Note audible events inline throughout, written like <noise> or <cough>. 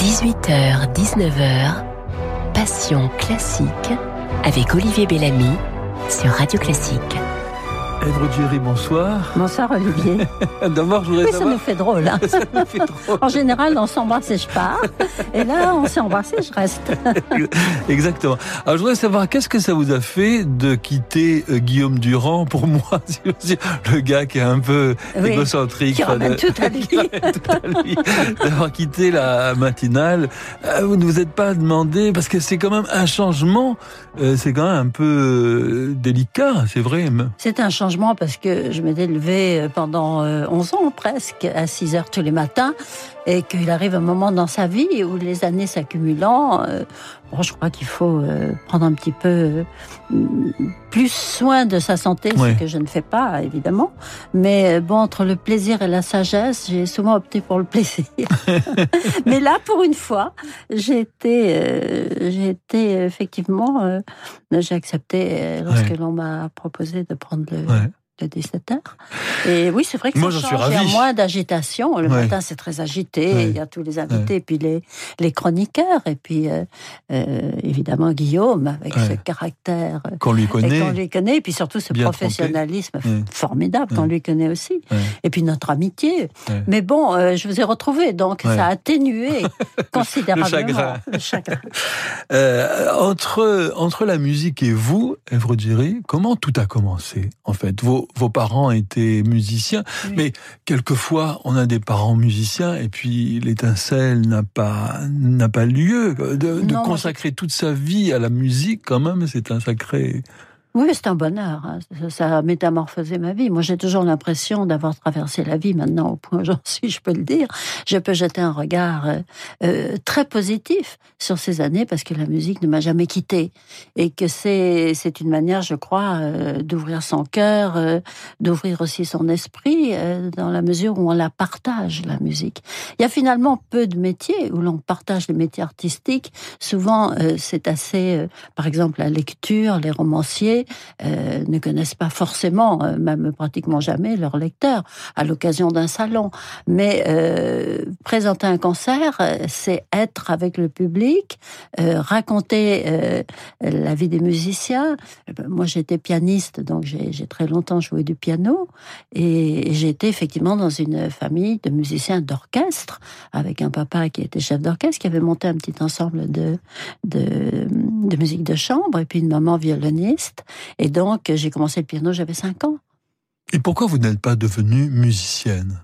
18h, 19h, Passion classique avec Olivier Bellamy sur Radio Classique. Èvre Dury, bonsoir. Bonsoir Olivier. <laughs> D'abord, je voudrais Mais savoir... ça nous fait drôle. hein. <laughs> Ça nous fait <laughs> drôle. En général, on s'embrasse et je pars. Et là, on s'est embrassé et je reste. Exactement. Alors, je voudrais savoir, qu'est-ce que ça vous a fait de quitter euh, Guillaume Durand, pour moi, le gars qui est un peu Oui, égocentrique. qui ramène tout à lui. D'avoir quitté la matinale. Euh, Vous ne vous êtes pas demandé, parce que c'est quand même un changement, euh, c'est quand même un peu délicat, c'est vrai. C'est un changement parce que je m'étais levée pendant euh, 11 ans presque, à 6 heures tous les matins, et qu'il arrive un moment dans sa vie où les années s'accumulant, euh, bon, je crois qu'il faut euh, prendre un petit peu euh, plus soin de sa santé, ce que je ne fais pas évidemment. Mais bon, entre le plaisir et la sagesse, j'ai souvent opté pour le <laughs> plaisir. <laughs> Mais là, pour une fois, j'ai été, j'ai été effectivement, j'ai accepté lorsque l'on m'a proposé de prendre le. Le 17 heures. Et oui, c'est vrai que Moi, ça change. Il y a moins d'agitation. Le Ouais. matin, c'est très agité. Ouais. Il y a tous les invités, et puis les, les chroniqueurs, et puis euh, euh, évidemment Guillaume avec ce caractère euh, Qu'on lui connaît. qu'on lui connaît, et puis surtout ce professionnalisme formidable qu'on lui connaît aussi, et puis notre amitié. Mais bon, euh, je vous ai retrouvé, donc ça a atténué <laughs> considérablement chagrin. le chagrin. <laughs> Entre, entre la musique et vous, Èvre Dury, comment tout a commencé en fait? Vos, vos parents étaient musiciens, Oui. mais quelquefois on a des parents musiciens et puis l'étincelle n'a pas, n'a pas lieu. De, de Non, moi, consacrer toute sa vie à la musique, quand même, c'est un sacré. Oui, c'est un bonheur. hein. Ça, a métamorphosé ma vie. Moi, j'ai toujours l'impression d'avoir traversé la vie maintenant au point où <laughs> j'en suis, je peux le dire. Je peux jeter un regard euh, euh, très positif sur ces années parce que la musique ne m'a jamais quitté et que c'est une manière, je crois, euh, d'ouvrir son cœur, d'ouvrir aussi son esprit dans la mesure où on la partage la musique. Il y a finalement peu de métiers où l'on partage les métiers artistiques. Souvent, c'est assez, par exemple, la lecture, les romanciers euh, ne connaissent pas forcément, euh, même pratiquement jamais, leur lecteur à l'occasion d'un salon. Mais euh, présenter un concert, c'est être avec le public, raconter la vie des musiciens. Ben, Moi, j'étais pianiste, donc j'ai très longtemps joué du piano. Et été effectivement dans une famille de musiciens d'orchestre, avec un papa qui était chef d'orchestre, qui avait monté un petit ensemble de, de musique de chambre, et puis une maman violoniste. Et donc, j'ai commencé le piano, j'avais 5 ans. Et pourquoi vous n'êtes pas devenue musicienne?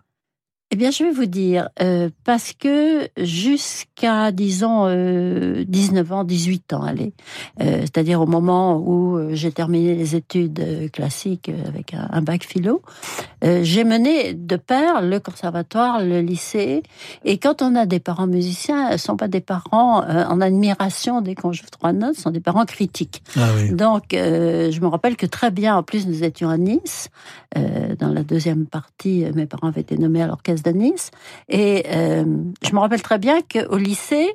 Eh bien, je vais vous dire, euh, parce que jusqu'à, disons, euh, 19 ans, 18 ans, allez, euh, c'est-à-dire au moment où euh, j'ai terminé les études classiques avec un, un bac philo, j'ai mené de pair le conservatoire, le lycée, et quand on a des parents musiciens, ce ne sont pas des parents en admiration dès qu'on joue trois notes, ce sont des parents critiques. Ah oui. Donc, je me rappelle que très bien, en plus, nous étions à Nice. Dans la deuxième partie, mes parents avaient été nommés à l'orchestre de Nice. Et euh, je me rappelle très bien qu'au lycée,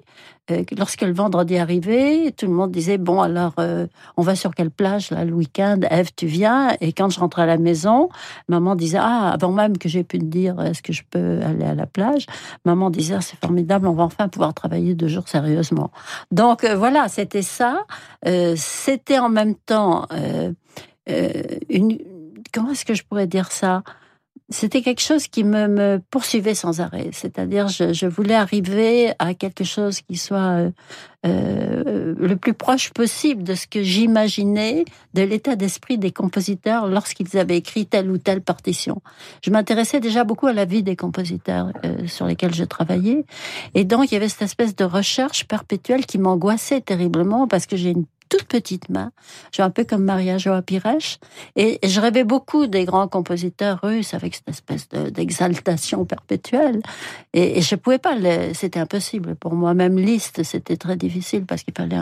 euh, que lorsque le vendredi arrivait, tout le monde disait Bon, alors, euh, on va sur quelle plage, là, le week-end? Eve, tu viens? Et quand je rentrais à la maison, maman disait Ah, avant même que j'ai pu te dire Est-ce que je peux aller à la plage? Maman disait Ah, C'est formidable, on va enfin pouvoir travailler deux jours sérieusement. Donc, voilà, c'était ça. C'était en même temps une. Comment est-ce que je pourrais dire ça? C'était quelque chose qui me, me poursuivait sans arrêt. C'est-à-dire, je, je voulais arriver à quelque chose qui soit euh, euh, le plus proche possible de ce que j'imaginais de l'état d'esprit des compositeurs lorsqu'ils avaient écrit telle ou telle partition. Je m'intéressais déjà beaucoup à la vie des compositeurs euh, sur lesquels je travaillais. Et donc, il y avait cette espèce de recherche perpétuelle qui m'angoissait terriblement parce que j'ai une toute petite main. Je suis un peu comme Maria Joa Pires. Et je rêvais beaucoup des grands compositeurs russes avec cette espèce de- d'exaltation perpétuelle. Et, et je pouvais pas, c'était impossible pour moi. Même Liszt, c'était très difficile parce qu'il fallait.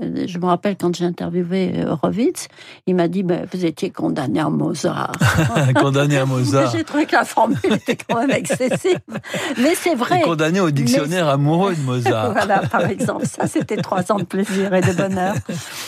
euh, Je me rappelle quand j'ai interviewé euh, Horowitz, il m'a dit ben, Vous étiez condamné à Mozart. <laughs> condamné à <laughs> Mozart. J'ai trouvé que la formule était quand même excessive. Mais c'est vrai. Et condamné au dictionnaire amoureux de Mozart. <laughs> Voilà, par exemple, ça c'était trois ans de plaisir et de bonheur.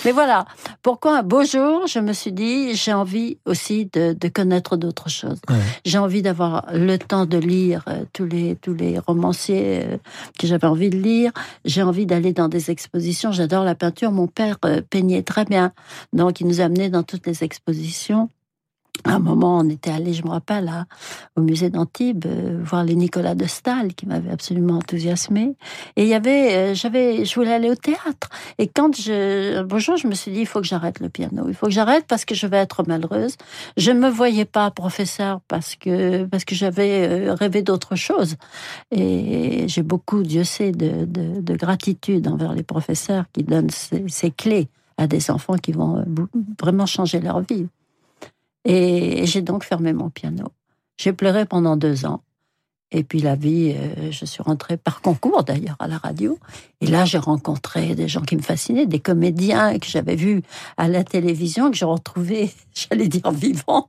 Mais voilà, pourquoi un beau jour, je me suis dit, j'ai envie aussi de, de connaître d'autres choses. Ouais. J'ai envie d'avoir le temps de lire euh, tous les tous les romanciers euh, que j'avais envie de lire. J'ai envie d'aller dans des expositions. J'adore la peinture. Mon père euh, peignait très bien, donc il nous amenait dans toutes les expositions. À un moment, on était allé, je me rappelle, au musée d'Antibes, euh, voir les Nicolas de Stahl, qui m'avait absolument enthousiasmé. Et il y avait, euh, j'avais, je voulais aller au théâtre. Et quand je, un beau jour, je me suis dit, il faut que j'arrête le piano. Il faut que j'arrête parce que je vais être malheureuse. Je ne me voyais pas professeur parce que, parce que j'avais euh, rêvé d'autre chose. Et j'ai beaucoup, Dieu sait, de, de, de gratitude envers les professeurs qui donnent ces, clés à des enfants qui vont vraiment changer leur vie. Et j'ai donc fermé mon piano. J'ai pleuré pendant deux ans. Et puis la vie, euh, je suis rentrée par concours d'ailleurs à la radio. Et là, j'ai rencontré des gens qui me fascinaient, des comédiens que j'avais vus à la télévision, que j'ai retrouvés, <laughs> j'allais dire vivants,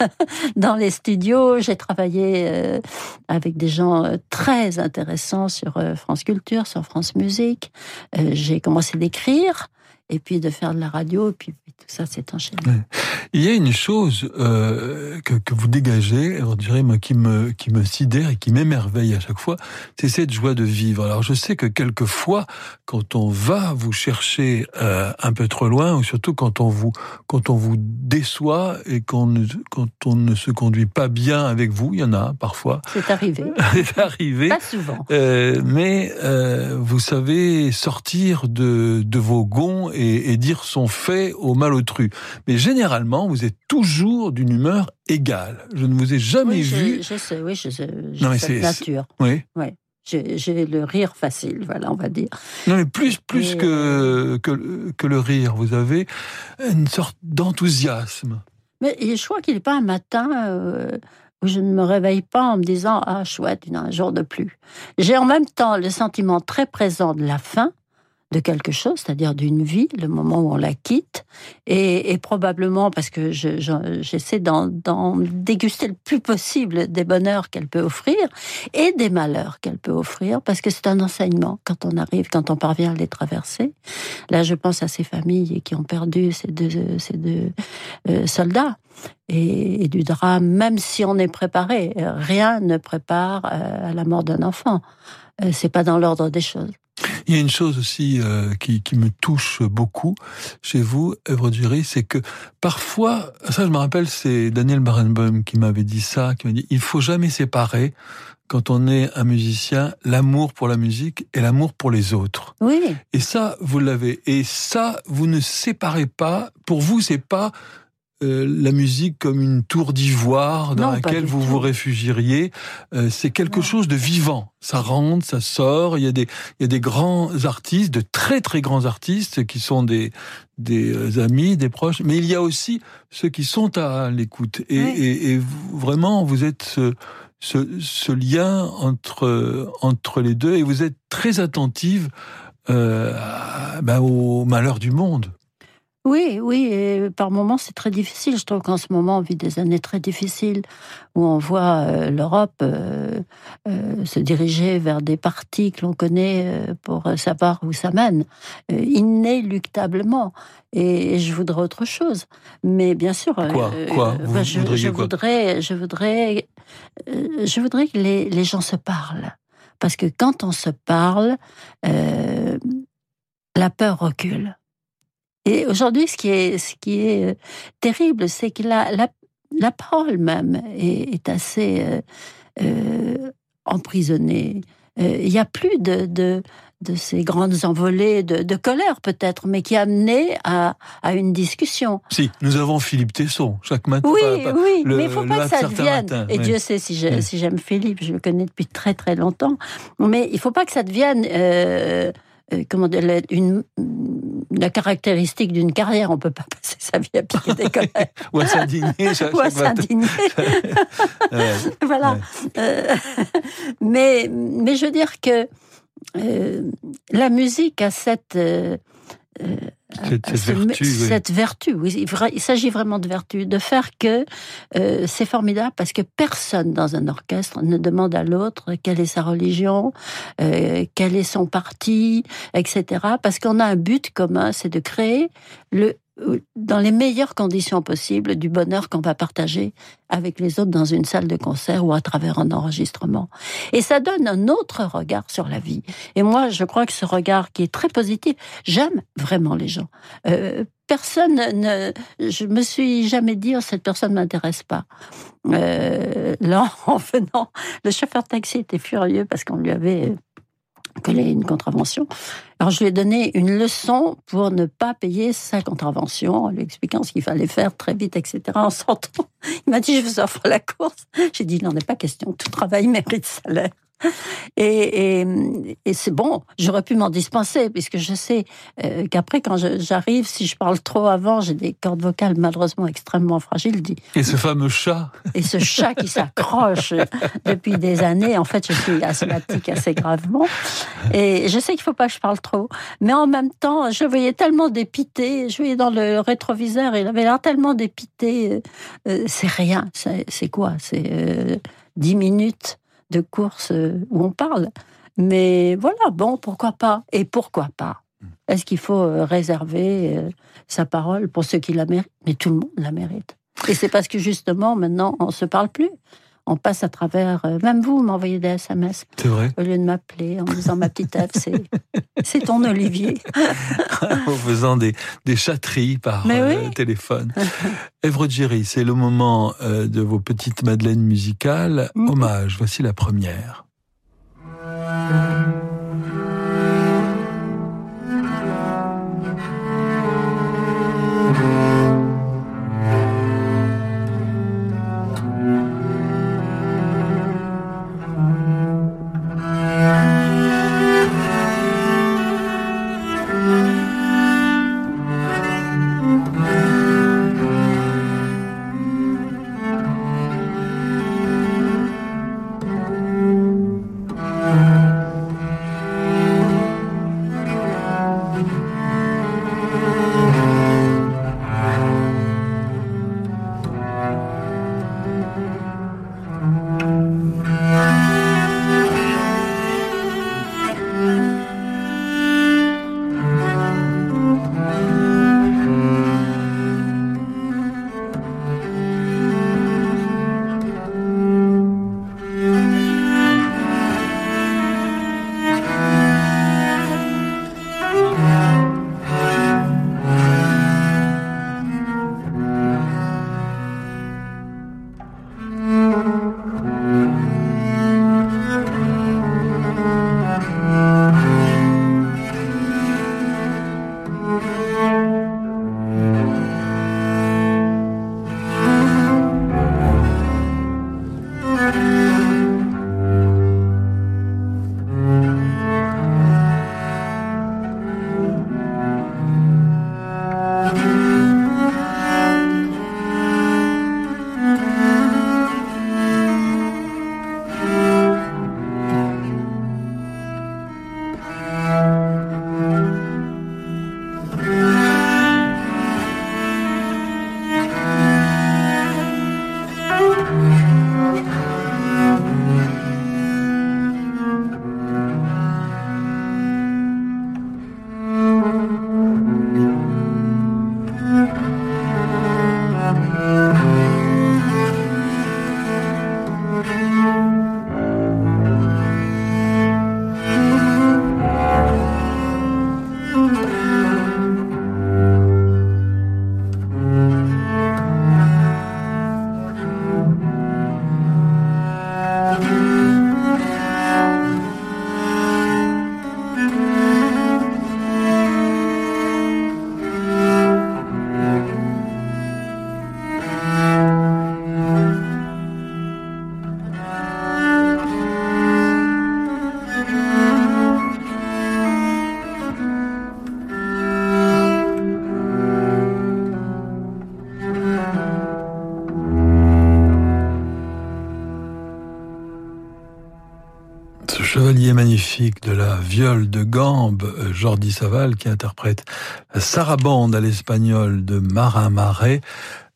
<laughs> dans les studios. J'ai travaillé euh, avec des gens euh, très intéressants sur France Culture, sur France Musique. J'ai commencé d'écrire et puis de faire de la radio. Et puis, puis tout ça s'est enchaîné. Il y a une chose euh, que, que vous dégagez, on dirait moi, qui me qui me sidère et qui m'émerveille à chaque fois, c'est cette joie de vivre. Alors je sais que quelquefois, quand on va vous chercher euh, un peu trop loin, ou surtout quand on vous quand on vous déçoit et qu'on ne, quand on ne se conduit pas bien avec vous, il y en a parfois, C'est arrivé. <laughs> c'est arrivé. Pas souvent. Euh, mais vous savez sortir de, de vos gonds et, et dire son fait au malotru. Mais généralement, vous êtes toujours d'une humeur égale. Je ne vous ai jamais Oui, je, vu. je sais, oui, je sais. Non, mais cette c'est- nature. Oui. J'ai j'ai le rire facile, voilà, on va dire. Non, mais plus plus Et, que, que que le rire, vous avez une sorte d'enthousiasme. Mais je crois qu'il n'est pas un matin euh, où je ne me réveille pas en me disant Ah, chouette, il y en a un jour de plus. J'ai en même temps le sentiment très présent de la fin de quelque chose, c'est-à-dire d'une vie, le moment où on la quitte, et, probablement parce que je- je- j'essaie d'en déguster le plus possible des bonheurs qu'elle peut offrir et des malheurs qu'elle peut offrir, parce que c'est un enseignement quand on arrive, quand on parvient à les traverser. Là, je pense à ces familles qui ont perdu ces deux, euh, soldats et, et du drame, même si on est préparé. Rien ne prépare euh, à la mort d'un enfant. Euh, c'est pas dans l'ordre des choses. Il y a une chose aussi euh, qui, qui me touche beaucoup chez vous, Œuvre Dury, c'est que parfois, ça je me rappelle, c'est Daniel Barenboim qui m'avait dit ça, qui m'a dit, il faut jamais séparer, quand on est un musicien, l'amour pour la musique et l'amour pour les autres. Oui, Et ça, vous l'avez. Et ça, vous ne séparez pas. Pour vous, c'est pas euh, la musique comme une tour d'ivoire dans Non, laquelle vous tout. vous réfugieriez. Euh, c'est quelque Non. chose de vivant. Ça rentre, ça sort. Il y a des, il y a des grands artistes, de très très grands artistes qui sont des des euh, amis, des proches. Mais il y a aussi ceux qui sont à l'écoute. Et, Oui. et, et vous- vraiment, vous êtes ce, ce, ce lien entre entre les deux et vous êtes très attentive euh, ben, au malheur du monde. Oui, oui. Et par moments, c'est très difficile. Je trouve qu'en ce moment, on vit des années très difficiles où on voit euh, l'Europe euh, euh, se diriger vers des partis que l'on connaît pour savoir où ça mène, inéluctablement. Et, je voudrais autre chose. Mais bien sûr. Quoi Quoi Vous bah, je, quoi? voudrais, je voudrais, je voudrais que les, les gens se parlent. Parce que quand on se parle, la peur recule. Et aujourd'hui, ce qui est, ce qui est euh, terrible, c'est que la, la, la parole même est, est assez euh, euh, emprisonnée. Il n'y a plus de, de, de ces grandes envolées de, de colère, peut-être, mais qui amenaient à, à une discussion. Si, nous avons Philippe Tesson chaque matin. Oui, pas- pas- oui, le- mais il faut le pas que ça devienne. matin, et oui. Dieu sait si je- Oui. si j'aime Philippe, je le connais depuis très très longtemps. Mais il faut pas que ça devienne euh, euh, comment dire, la- une, la caractéristique d'une carrière. On peut pas passer sa vie à piquer des <laughs> colères Ou à s'indigner ou à s'indigner. <laughs> Voilà. Euh, mais, mais je veux dire que euh, la musique a cette, euh, cette, vertu, cette vertu, oui. Il s'agit vraiment de vertu, de faire que euh, c'est formidable parce que personne dans un orchestre ne demande à l'autre quelle est sa religion, euh, quel est son parti, etc. Parce qu'on a un but commun, c'est de créer le dans les meilleures conditions possibles du bonheur qu'on va partager avec les autres dans une salle de concert ou à travers un enregistrement. Et ça donne un autre regard sur la vie. Et moi, je crois que ce regard qui est très positif, j'aime vraiment les gens. Euh, personne ne, je me suis jamais dit, oh, cette personne m'intéresse pas. Euh, là, <laughs> en venant, le chauffeur taxi était furieux parce qu'on lui avait collé une contravention. Alors je lui ai donné une leçon pour ne pas payer sa contravention, en lui expliquant ce qu'il fallait faire très vite, etc. En sortant, il m'a dit je vous offre la course. J'ai dit il n'en est pas question, tout travail mérite salaire. <laughs> Et, et, c'est bon, j'aurais pu m'en dispenser, puisque je sais euh, qu'après, quand j'arrive, si je parle trop avant, j'ai des cordes vocales malheureusement extrêmement fragiles. Et ce fameux chat <laughs> Et ce chat qui s'accroche depuis des années. En fait, je suis asthmatique assez gravement. Et je sais qu'il ne faut pas que je parle trop. Mais en même temps, je voyais tellement dépité. Je voyais dans le rétroviseur, il avait l'air tellement dépité. Euh, c'est rien. C'est quoi? C'est dix minutes de course euh, où on parle. Mais voilà, bon, pourquoi pas Et pourquoi pas? Est-ce qu'il faut euh, réserver euh, sa parole pour ceux qui la méritent? Mais tout le monde la mérite. Et c'est parce que justement, maintenant, on ne se parle plus. On passe à travers. Même vous m'envoyez des SMS. C'est vrai. Au lieu de m'appeler en me disant ma petite Ève, <laughs> c'est, ton Olivier. <laughs> en faisant des, des chatteries par téléphone. <laughs> Èvre Jerry, c'est le moment de vos petites madeleines musicales. Mm. Hommage, voici la première. Magnifique de la viole de gambe, Jordi Saval, qui interprète Sarabande à l'espagnol de Marin Marais.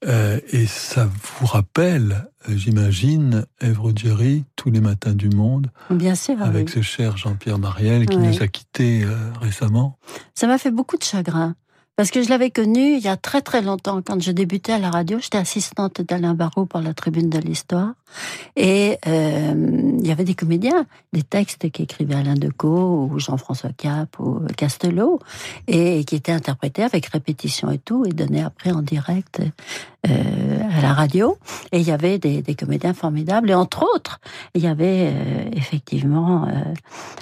Euh, et ça vous rappelle, j'imagine, Èvre Jerry, tous les matins du monde. Bien sûr. Avec ce cher Jean-Pierre Mariel qui nous a quittés euh, récemment. Ça m'a fait beaucoup de chagrin. Parce que je l'avais connu il y a très très longtemps, quand je débutais à la radio. J'étais assistante d'Alain Barrault pour la Tribune de l'Histoire. Et euh, il y avait des comédiens, des textes qu'écrivait Alain Decaux ou Jean-François Cap ou Castelot, et qui étaient interprétés avec répétition et tout, et donnés après en direct à la radio. Et il y avait des, comédiens formidables. Et entre autres, il y avait euh, effectivement euh,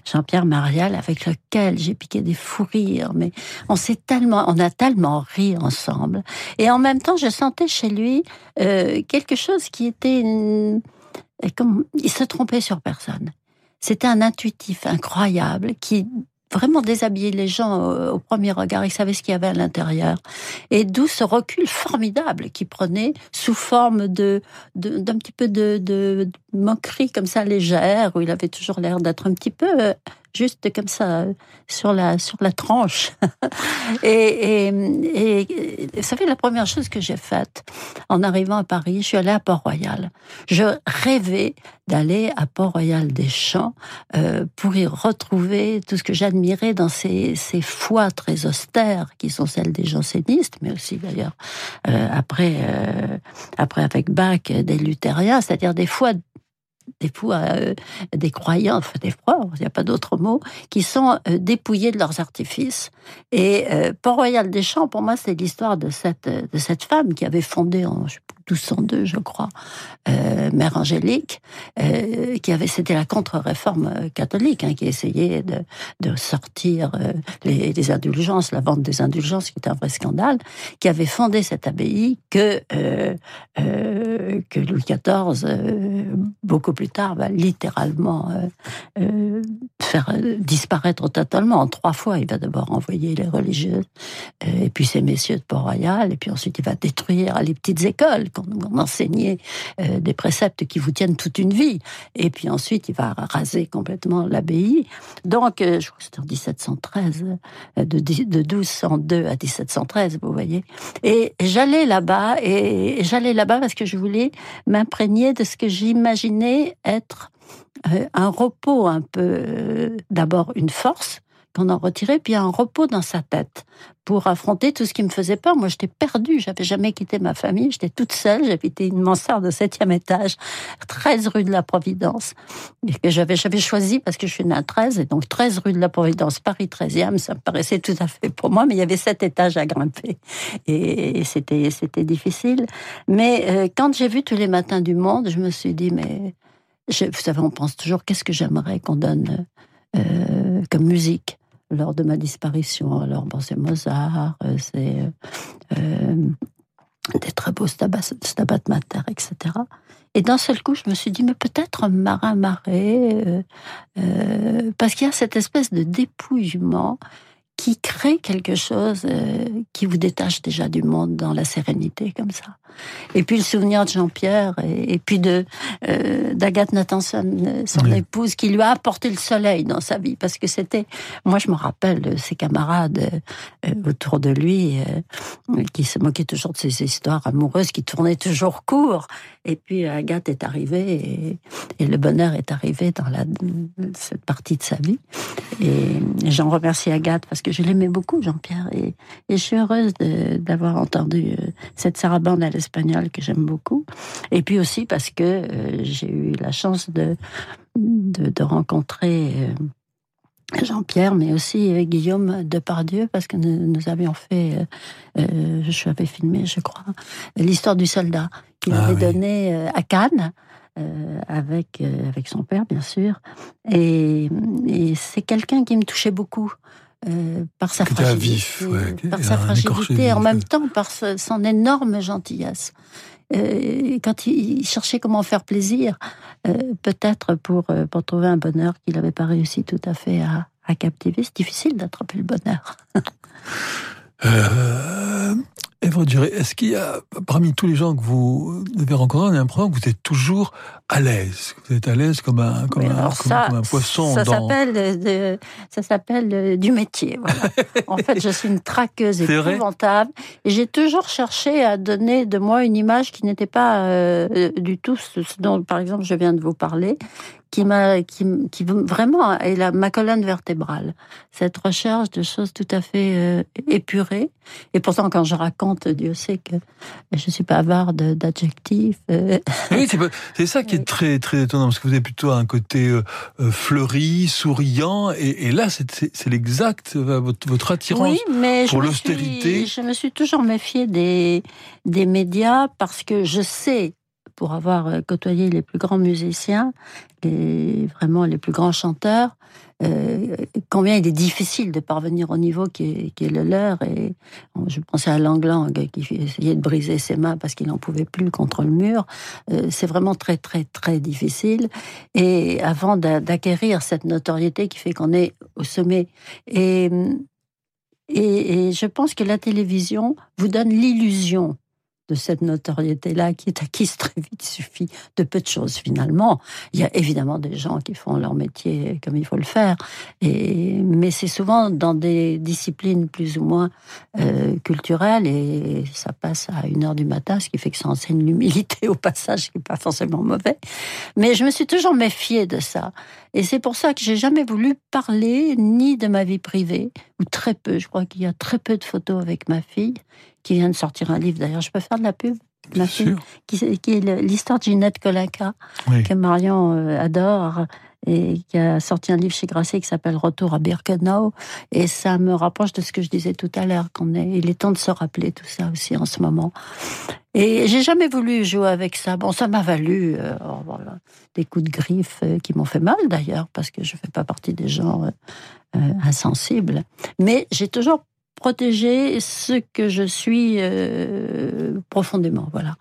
Jean-Pierre Marial, avec lequel j'ai piqué des fous rires. Mais on s'est tellement, on a tellement ri ensemble. Et en même temps, je sentais chez lui euh, quelque chose qui était comme il se trompait sur personne. C'était un intuitif incroyable qui vraiment déshabiller les gens au, premier regard. Il savait ce qu'il y avait à l'intérieur. Et d'où ce recul formidable qu'il prenait sous forme de d'un petit peu de, de, moquerie comme ça légère, où il avait toujours l'air d'être un petit peu euh, juste comme ça sur la sur la tranche. <laughs> et, et, et, ça fait la première chose que j'ai faite en arrivant à Paris. Je suis allée à Port-Royal. Je rêvais d'aller à Port-Royal des Champs euh, pour y retrouver tout ce que j'admirais dans ces, ces foi très austères qui sont celles des jansénistes, mais aussi d'ailleurs euh, après euh, après avec Bach des luthériens, c'est-à-dire des fois des fois euh, des croyants, enfin des il n'y a pas d'autre mot, qui sont euh, dépouillés de leurs artifices. Et euh, Port-Royal des Champs, pour moi, c'est l'histoire de cette, de cette femme qui avait fondé en, 1202, je crois, euh, Mère Angélique, euh, qui avait, c'était la contre-réforme euh, catholique, hein, qui essayait de, de sortir euh, les, les, indulgences, la vente des indulgences, qui était un vrai scandale, qui avait fondé cette abbaye que euh, euh que Louis XIV, beaucoup plus tard, va littéralement faire disparaître totalement. En trois fois, il va d'abord envoyer les religieuses, et puis ces messieurs de Port-Royal, et puis ensuite il va détruire les petites écoles qu'on enseignait euh, des préceptes qui vous tiennent toute une vie. Et puis ensuite, il va raser complètement l'abbaye. Donc, euh, je crois que c'était en 1713, euh, de, de 1202 à 1713, vous voyez. Et j'allais là-bas, et j'allais là-bas parce que je voulais m'imprégner de ce que j'imaginais être un repos un peu, d'abord une force, qu'on en retirait, puis un repos dans sa tête pour affronter tout ce qui me faisait peur. Moi, j'étais perdue, j'avais jamais quitté ma famille, j'étais toute seule, j'habitais une mansarde de septième étage, 13 rue de la Providence, que j'avais, j'avais choisi parce que je suis née à 13, et donc 13 rue de la Providence, Paris 13e, ça me paraissait tout à fait pour moi, mais il y avait sept étages à grimper, et c'était, c'était difficile. Mais euh, quand j'ai vu tous les matins du monde, je me suis dit, mais, vous savez, on pense toujours, qu'est-ce que j'aimerais qu'on donne euh, comme musique lors de ma disparition? Alors, bon, c'est Mozart, euh, c'est euh, des très beaux Stabat, Mater, etc. Et d'un seul coup, je me suis dit, mais peut-être un marin marée, parce qu'il y a cette espèce de dépouillement qui crée quelque chose qui vous détache déjà du monde dans la sérénité comme ça. Et puis le souvenir de Jean-Pierre et, puis de euh, d'Agathe Nathanson, son épouse, qui lui a apporté le soleil dans sa vie, parce que c'était, moi je me rappelle de ses camarades euh, autour de lui qui se moquaient toujours de ses histoires amoureuses, qui tournaient toujours court. Et puis Agathe est arrivée et, et le bonheur est arrivé dans la, cette partie de sa vie. Et j'en remercie Agathe parce que je l'aimais beaucoup, Jean-Pierre. Et, je suis heureuse d'avoir entendu euh, cette sarabande à l'espagnol que j'aime beaucoup. Et puis aussi parce que euh, j'ai eu la chance de, de, rencontrer euh, Jean-Pierre, mais aussi Guillaume Depardieu, parce que nous, avions fait, je avais filmé, je crois, l'histoire du soldat qu'il ah avait donné à Cannes. avec avec son père bien sûr et c'est quelqu'un qui me touchait beaucoup euh, par sa fragilité, par sa fragilité, en même temps par son énorme gentillesse. Euh, quand il cherchait comment faire plaisir, euh, peut-être pour, pour trouver un bonheur qu'il n'avait pas réussi tout à fait à, à captiver, c'est difficile d'attraper le bonheur. Et vous direz, est-ce qu'il y a, parmi tous les gens que vous avez rencontrés, on a l'impression que vous êtes toujours à l'aise? Vous êtes à l'aise comme un, comme, un, comme, un poisson. Ça s'appelle, euh, ça s'appelle euh, du métier. Voilà. <laughs> en fait, je suis une traqueuse épouvantable. Et j'ai toujours cherché à donner de moi une image qui n'était pas euh, du tout ce dont, par exemple, je viens de vous parler, qui m'a, qui, qui, vraiment est la, ma colonne vertébrale. Cette recherche de choses tout à fait euh, épurées. Et pourtant, quand je raconte, Dieu sait que je suis pas avare d'adjectifs. Euh. Oui, c'est ça qui est très très étonnant parce que vous avez plutôt un côté euh, fleuri, souriant, et, et là, c'est l'exact votre, votre attirance oui, mais pour l'austérité. Je me suis toujours méfiée des des médias parce que je sais pour avoir euh, côtoyé les plus grands musiciens, vraiment les plus grands chanteurs, euh, combien il est difficile de parvenir au niveau qui est, le leur. Et je pensais à Lang Lang qui essayait de briser ses mains parce qu'il n'en pouvait plus contre le mur. Euh, c'est vraiment très très très difficile. Et avant d'acquérir cette notoriété qui fait qu'on est au sommet et, et, et je pense que la télévision vous donne l'illusion de cette notoriété-là qui est acquise très vite. Suffit de peu de choses finalement. Il y a évidemment des gens qui font leur métier comme il faut le faire, et, mais c'est souvent dans des disciplines plus ou moins euh, culturelles et ça passe à une heure du matin, ce qui fait que ça enseigne l'humilité au passage, qui n'est pas forcément mauvais. Mais je me suis toujours méfiée de ça. Et c'est pour ça que j'ai jamais voulu parler ni de ma vie privée, ou très peu. Je crois qu'il y a très peu de photos avec ma fille qui vient de sortir un livre. D'ailleurs, je peux faire de la pub. Ma fille, qui, est l'histoire de Ginette Colinca, que Marion euh, adore et qui a sorti un livre chez Grasset qui s'appelle Retour à Birkenau. Et ça me rapproche de ce que je disais tout à l'heure, qu'on est, il est temps de se rappeler tout ça aussi en ce moment. Et j'ai jamais voulu jouer avec ça. Bon, ça m'a valu euh, oh, des coups de griffe euh, qui m'ont fait mal d'ailleurs, parce que je fais pas partie des gens insensibles. Mais j'ai toujours protéger ce que je suis euh, profondément. Voilà.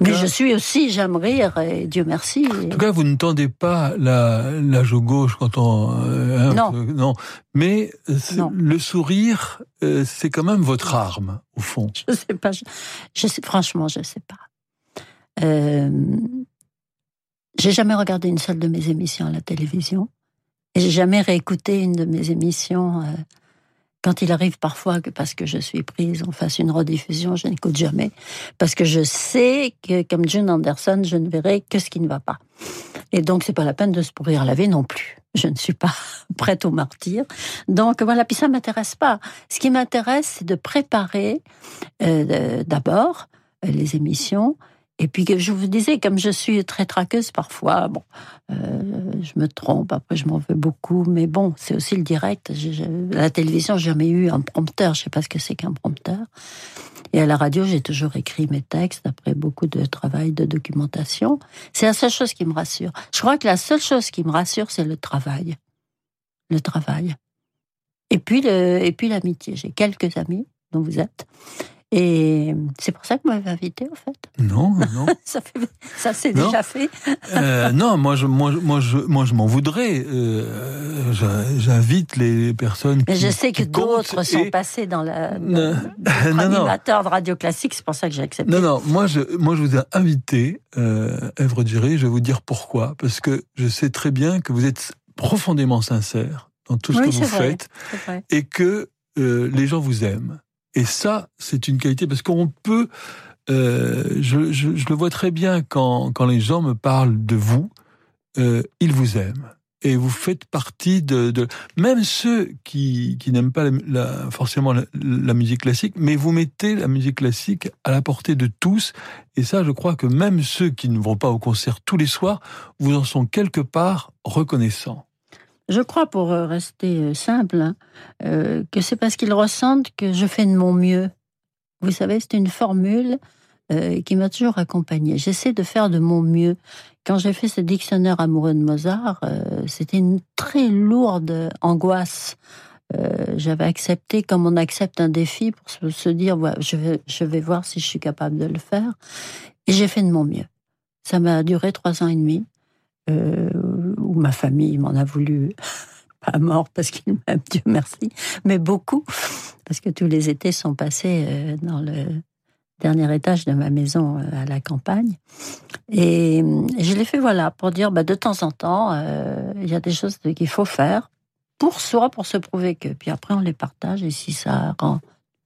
Mais je suis aussi, j'aime rire, et Dieu merci. En tout cas, vous ne tendez pas la, la joue gauche quand on... Euh, non. non. Mais le sourire, euh, c'est quand même votre arme, au fond. Je sais pas. Je, sais, franchement, je sais pas. Euh, j'ai jamais regardé une seule de mes émissions à la télévision. Et j'ai jamais réécouté une de mes émissions quand il arrive parfois que parce que je suis prise, on fasse une rediffusion, je n'écoute jamais. Parce que je sais que, comme June Anderson, je ne verrai que ce qui ne va pas. Et donc, c'est pas la peine de se pourrir la vie non plus. Je ne suis pas <laughs> prête au martyr. Donc, voilà. Puis ça m'intéresse pas. Ce qui m'intéresse, c'est de préparer, euh, d'abord, euh, les émissions, et puis je vous disais, comme je suis très traqueuse parfois, bon, euh, je me trompe, après je m'en veux beaucoup, mais bon, c'est aussi le direct. à la télévision, j'ai jamais eu un prompteur, je sais pas ce que c'est qu'un prompteur. Et à la radio, j'ai toujours écrit mes textes après beaucoup de travail de documentation. C'est la seule chose qui me rassure. Je crois que la seule chose qui me rassure, c'est le travail. Le travail. Et puis l'amitié. J'ai quelques amis dont vous êtes. Et c'est pour ça que vous m'avez invité, en fait. Non, <laughs> non. ça, ça c'est déjà fait. euh, non, moi, je, moi, moi, je, moi, je m'en voudrais. Euh, J'invite les personnes. Mais je sais que d'autres sont passés dans la <laughs> non, animateur de radio classique. C'est pour ça que j'ai accepté. Non, non. Moi, je, moi, je vous ai invité, euh, Èvre Duré. Je vais vous dire pourquoi. Parce que je sais très bien que vous êtes profondément sincère dans tout ce que vous faites et que euh, les gens vous aiment. Et ça, c'est une qualité parce qu'on peut. Euh, je, le vois très bien quand, quand les gens me parlent de vous, euh, ils vous aiment. Et vous faites partie de, même ceux qui, qui n'aiment pas forcément la, musique classique, mais vous mettez la musique classique à la portée de tous. Et ça, je crois que même ceux qui ne vont pas au concert tous les soirs, vous en sont quelque part reconnaissants. Je crois, pour euh, rester euh, simple, hein, euh, que c'est parce qu'ils ressentent que je fais de mon mieux. Vous savez, c'est une formule qui m'a toujours accompagnée. J'essaie de faire de mon mieux. Quand j'ai fait ce dictionnaire amoureux de Mozart, c'était une très lourde angoisse. J'avais accepté, comme on accepte un défi, pour se dire, je, vais, je vais voir si je suis capable de le faire. Et j'ai fait de mon mieux. Ça m'a duré trois ans et demi. Euh, où ma famille m'en a voulu <laughs> pas mort parce qu'il m'aime, <laughs> Dieu merci, mais beaucoup, parce que tous les étés sont passés euh, dans le dernier étage de ma maison euh, à la campagne. Et je l'ai fait, voilà, pour dire, bah, de temps en temps, il y a des choses qu'il faut faire pour soi, pour se prouver que. Puis après, on les partage, et si ça rend,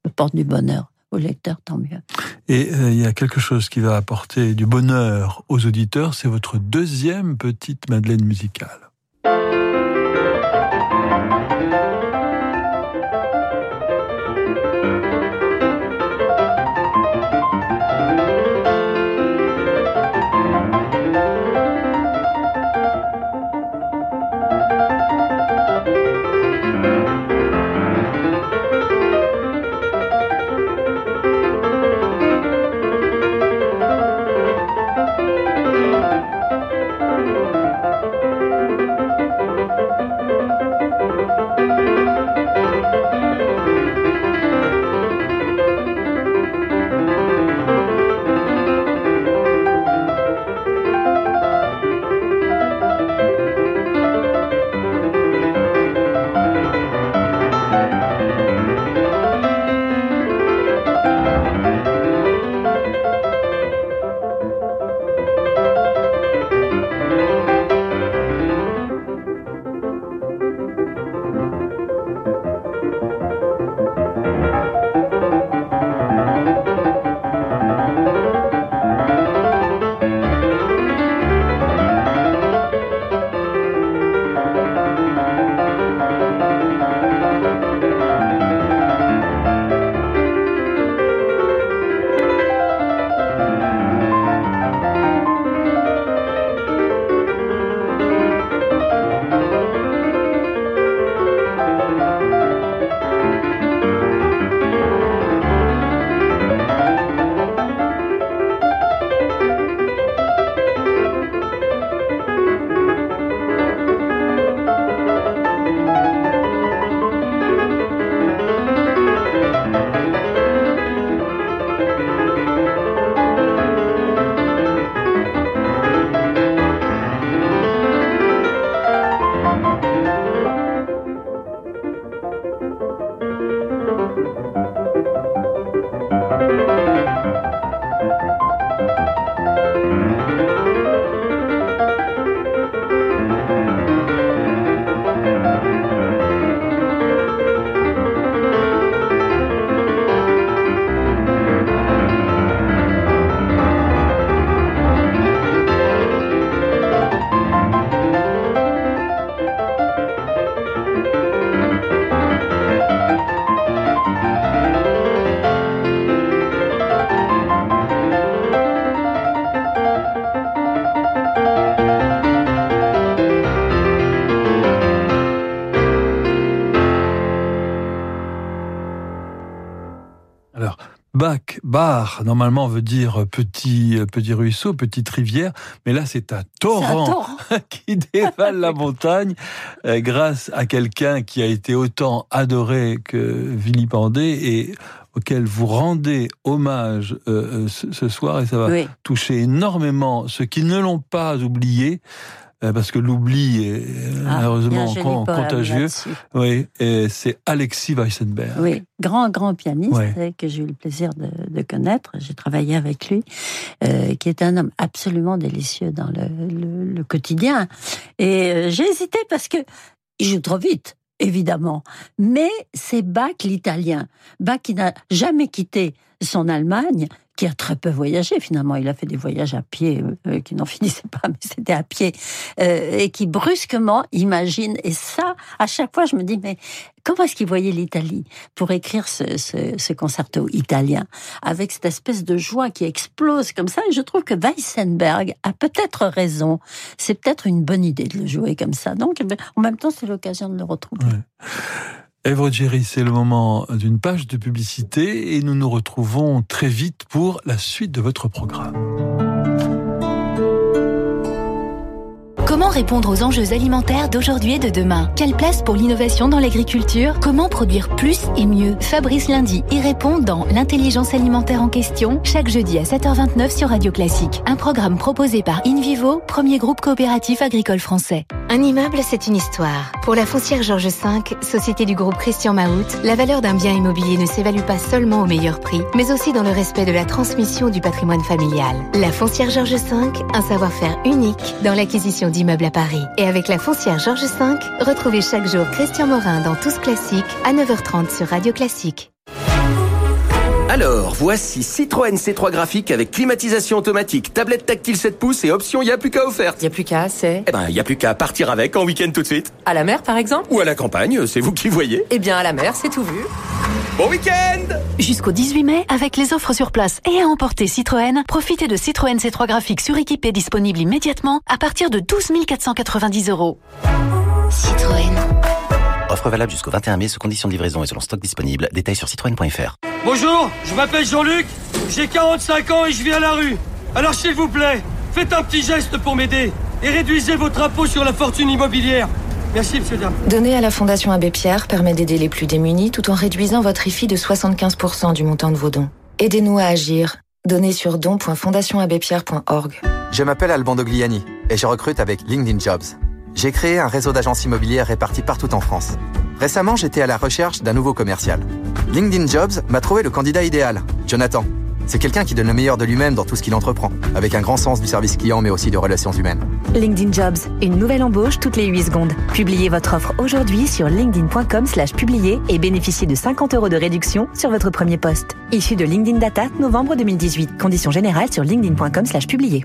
le porte du bonheur au lecteur, tant mieux. Et il y a quelque chose qui va apporter du bonheur aux auditeurs, c'est votre deuxième petite Madeleine musicale. Bar, normalement, veut dire petit, petit ruisseau, petite rivière, mais là, c'est un <laughs> torrent, qui dévale la montagne euh, grâce à quelqu'un qui a été autant adoré que vilipendé et auquel vous rendez hommage euh, euh, ce, soir et ça va toucher énormément ceux qui ne l'ont pas oublié. Euh, parce que l'oubli est ah, malheureusement contagieux. Oui, et c'est Alexis Weissenberg. Oui, grand, grand pianiste que j'ai eu le plaisir de, connaître. J'ai travaillé avec lui, euh, qui est un homme absolument délicieux dans le, quotidien. Et euh, j'ai hésité parce que il joue trop vite évidemment. Mais c'est Bach l'italien. Bach qui n'a jamais quitté son Allemagne, qui a très peu voyagé finalement. Il a fait des voyages à pied euh, qui n'en <laughs> finissaient pas, mais c'était à pied, euh, et qui brusquement imagine. Et ça, à chaque fois, je me dis, mais comment est-ce qu'il voyait l'Italie pour écrire ce, ce, concerto italien avec cette espèce de joie qui explose comme ça? Et je trouve que Weissenberg a peut-être raison. C'est peut-être une bonne idée de le jouer comme ça. Donc, en même temps, c'est l'occasion de le retrouver. Evre Jerry, c'est le moment d'une page de publicité et nous nous retrouvons très vite pour la suite de votre programme. Comment répondre aux enjeux alimentaires d'aujourd'hui et de demain? Quelle place pour l'innovation dans l'agriculture? Comment produire plus et mieux? Fabrice Lundi y répond dans L'intelligence alimentaire en question, chaque jeudi à 7h29 sur Radio Classique. Un programme proposé par InVivo, premier groupe coopératif agricole français. Un immeuble, c'est une histoire. Pour la foncière Georges V, société du groupe Christian Mahout, la valeur d'un bien immobilier ne s'évalue pas seulement au meilleur prix, mais aussi dans le respect de la transmission du patrimoine familial. La foncière Georges V, un savoir-faire unique dans l'acquisition d'immeubles à Paris. Et avec la foncière Georges V, retrouvez chaque jour Christian Morin dans Tous Classiques à 9h30 sur Radio Classique. Alors, voici Citroën C3 graphique avec climatisation automatique, tablette tactile 7 pouces et option Y'a plus qu'à offerte. Y'a plus qu'à, c'est Eh ben, y a plus qu'à partir avec en week-end tout de suite. À la mer, par exemple Ou à la campagne, c'est vous qui voyez. Eh bien, à la mer, c'est tout vu. Bon week-end Jusqu'au 18 mai, avec les offres sur place et à emporter Citroën, profitez de Citroën C3 graphique suréquipé disponible immédiatement à partir de 12 490 euros. Citroën. Offre valable jusqu'au 21 mai sous conditions de livraison et selon stock disponible. Détails sur citroën.fr. Bonjour, je m'appelle Jean-Luc, j'ai 45 ans et je vis à la rue. Alors s'il vous plaît, faites un petit geste pour m'aider et réduisez votre impôt sur la fortune immobilière. Merci, monsieur dame. Donner à la Fondation Abbé Pierre permet d'aider les plus démunis tout en réduisant votre IFI de 75% du montant de vos dons. Aidez-nous à agir. Donnez sur don.fondationabbépierre.org. Je m'appelle Alban Dogliani et je recrute avec LinkedIn Jobs. J'ai créé un réseau d'agences immobilières réparties partout en France. Récemment, j'étais à la recherche d'un nouveau commercial. LinkedIn Jobs m'a trouvé le candidat idéal, Jonathan. C'est quelqu'un qui donne le meilleur de lui-même dans tout ce qu'il entreprend, avec un grand sens du service client mais aussi de relations humaines. LinkedIn Jobs, une nouvelle embauche toutes les 8 secondes. Publiez votre offre aujourd'hui sur linkedin.com slash publier et bénéficiez de 50 euros de réduction sur votre premier poste. Issu de LinkedIn Data, novembre 2018. Conditions générales sur linkedin.com slash publier.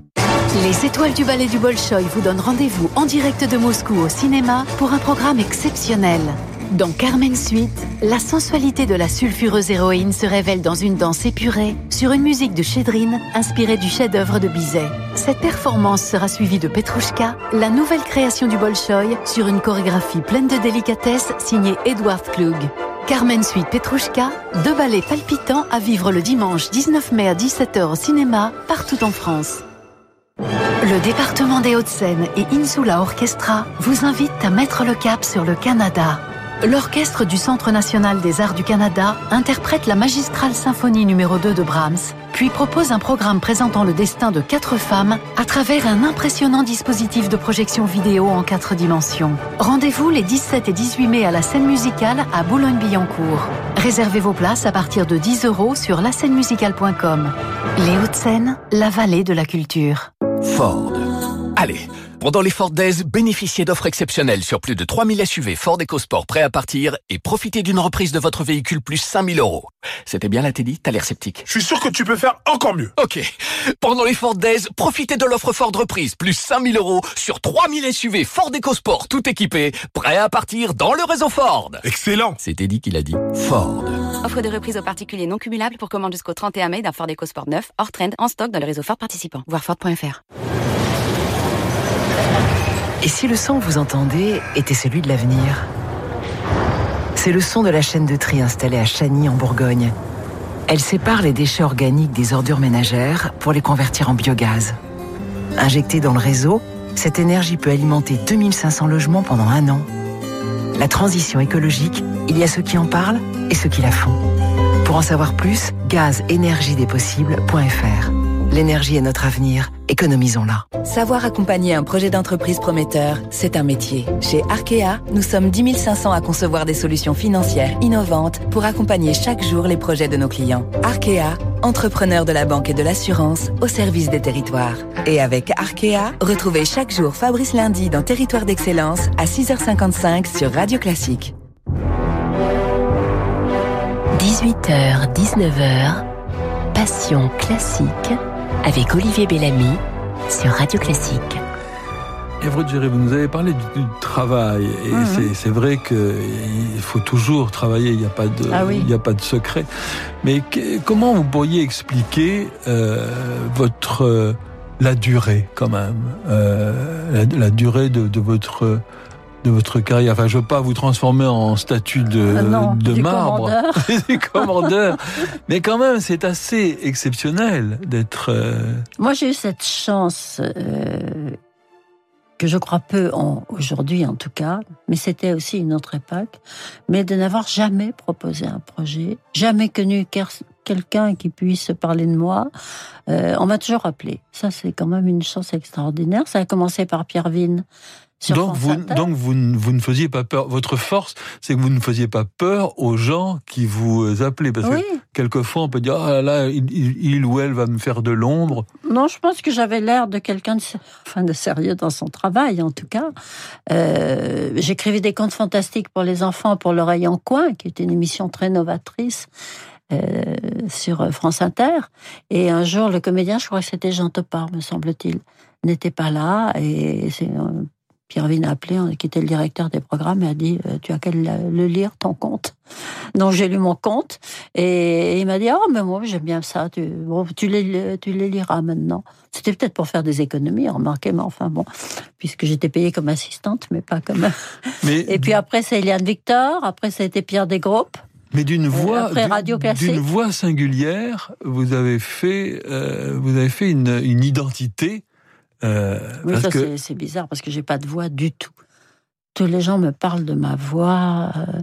Les étoiles du ballet du Bolchoï vous donnent rendez-vous en direct de Moscou au cinéma pour un programme exceptionnel. Dans Carmen Suite, la sensualité de la sulfureuse héroïne se révèle dans une danse épurée sur une musique de Chédrine inspirée du chef-d'œuvre de Bizet. Cette performance sera suivie de Petrouchka, la nouvelle création du Bolchoï, sur une chorégraphie pleine de délicatesse signée Edward Klug. Carmen Suite Petrouchka, deux ballets palpitants à vivre le dimanche 19 mai à 17h au cinéma, partout en France. Le département des Hauts-de-Seine et Insula Orchestra vous invitent à mettre le cap sur le Canada. L'orchestre du Centre national des arts du Canada interprète la magistrale symphonie numéro 2 de Brahms, puis propose un programme présentant le destin de quatre femmes à travers un impressionnant dispositif de projection vidéo en quatre dimensions. Rendez-vous les 17 et 18 mai à la scène musicale à Boulogne-Billancourt. Réservez vos places à partir de 10 euros sur lascènemusicale.com. Les Hauts-de-Seine, la vallée de la culture. Ford. Allez, pendant les Ford Days, bénéficiez d'offres exceptionnelles sur plus de 3000 SUV Ford EcoSport prêts à partir et profitez d'une reprise de votre véhicule plus 5000 euros. C'était bien là, Teddy T'as l'air sceptique. Je suis sûr que tu peux faire encore mieux. Ok. Pendant les Ford Days, profitez de l'offre Ford reprise plus 5000 euros sur 3000 SUV Ford EcoSport tout équipés, prêts à partir dans le réseau Ford. Excellent. C'est Teddy qui l'a dit. Ford. Offre de reprise aux particuliers non cumulable pour commande jusqu'au 31 mai d'un Ford EcoSport 9 hors trend en stock dans le réseau Ford participant. Voir Ford.fr. Et si le son que vous entendez était celui de l'avenir? C'est le son de la chaîne de tri installée à Chagny en Bourgogne. Elle sépare les déchets organiques des ordures ménagères pour les convertir en biogaz. Injectée dans le réseau, cette énergie peut alimenter 2500 logements pendant un an. La transition écologique, il y a ceux qui en parlent et ceux qui la font. Pour en savoir plus, gazenergiedespossibles.fr. L'énergie est notre avenir, économisons-la. Savoir accompagner un projet d'entreprise prometteur, c'est un métier. Chez Arkea, nous sommes 10 500 à concevoir des solutions financières innovantes pour accompagner chaque jour les projets de nos clients. Arkea, entrepreneur de la banque et de l'assurance au service des territoires. Et avec Arkea, retrouvez chaque jour Fabrice Lundi dans Territoire d'Excellence à 6h55 sur Radio Classique. 18h, 19h, Passion classique avec Olivier Bellamy sur Radio Classique. Evro Jerry, vous nous avez parlé du, du travail et Mhm. c'est vrai qu'il faut toujours travailler, il n'y a pas de, Ah oui. il n'y a pas de secret. Mais que- comment vous pourriez expliquer euh, votre euh, la durée quand même, euh, la, la durée de, de votre de votre carrière. Enfin, je veux pas vous transformer en statue de, Ah non, de du marbre, commandeur. <laughs> du commandeur. Mais quand même, c'est assez exceptionnel d'être. euh, Moi, j'ai eu cette chance euh, que je crois peu en, aujourd'hui, en tout cas, mais c'était aussi une autre époque, mais de n'avoir jamais proposé un projet, jamais connu quelqu'un qui puisse parler de moi. Euh, on m'a toujours appelé. Ça, c'est quand même une chance extraordinaire. Ça a commencé par Pierre Vigne, sur donc France vous, Inter. donc vous, ne- vous ne faisiez pas peur. Votre force, c'est que vous ne faisiez pas peur aux gens qui vous appelaient. Parce Oui. que quelquefois, on peut dire, ah là, là, il, ou elle va me faire de l'ombre. Non, je pense que j'avais l'air de quelqu'un de, sé- <laughs> enfin, de sérieux dans son travail, en tout cas. Euh, J'écrivais des contes fantastiques pour les enfants, pour l'oreille en coin, qui était une émission très novatrice euh, sur France Inter. Et un jour, le comédien, je crois que c'était Jean Topard, me semble-t-il, n'était pas là. Et c'est euh, Pierre Vine a appelé, qui était le directeur des programmes, et a dit euh, Tu as qu'à le lire, ton conte. <laughs> Donc j'ai lu mon conte et il m'a dit Oh, mais moi j'aime bien ça, tu, bon, tu, les, tu les liras maintenant. C'était peut-être pour faire des économies, remarquez, mais enfin bon, puisque j'étais payée comme assistante, mais pas comme. <laughs> Mais, Et puis après, c'est Eliane Victor, après, ça a été Pierre Desgroupes. mais d'une voix, d'une voix singulière, vous avez fait, euh, vous avez fait une, une identité. Euh, Oui, parce ça que c'est- bizarre parce que j'ai pas de voix du tout. Tous les gens me parlent de ma voix. euh,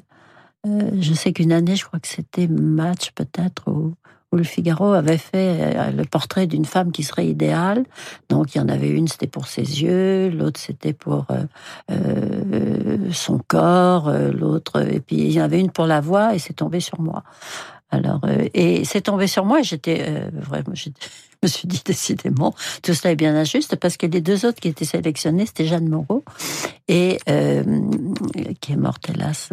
euh, je sais qu'une année, je crois que c'était Match peut-être, où, où le Figaro avait fait le portrait d'une femme qui serait idéale. Donc il y en avait une, c'était pour ses yeux, l'autre c'était pour euh, son corps, l'autre, et puis il y en avait une pour la voix et c'est tombé sur moi. Alors, euh, et c'est tombé sur moi j'étais euh, vraiment, <laughs> je me suis dit décidément, tout cela est bien injuste parce que les deux autres qui étaient sélectionnés, c'était Jeanne Moreau et euh, qui est morte hélas.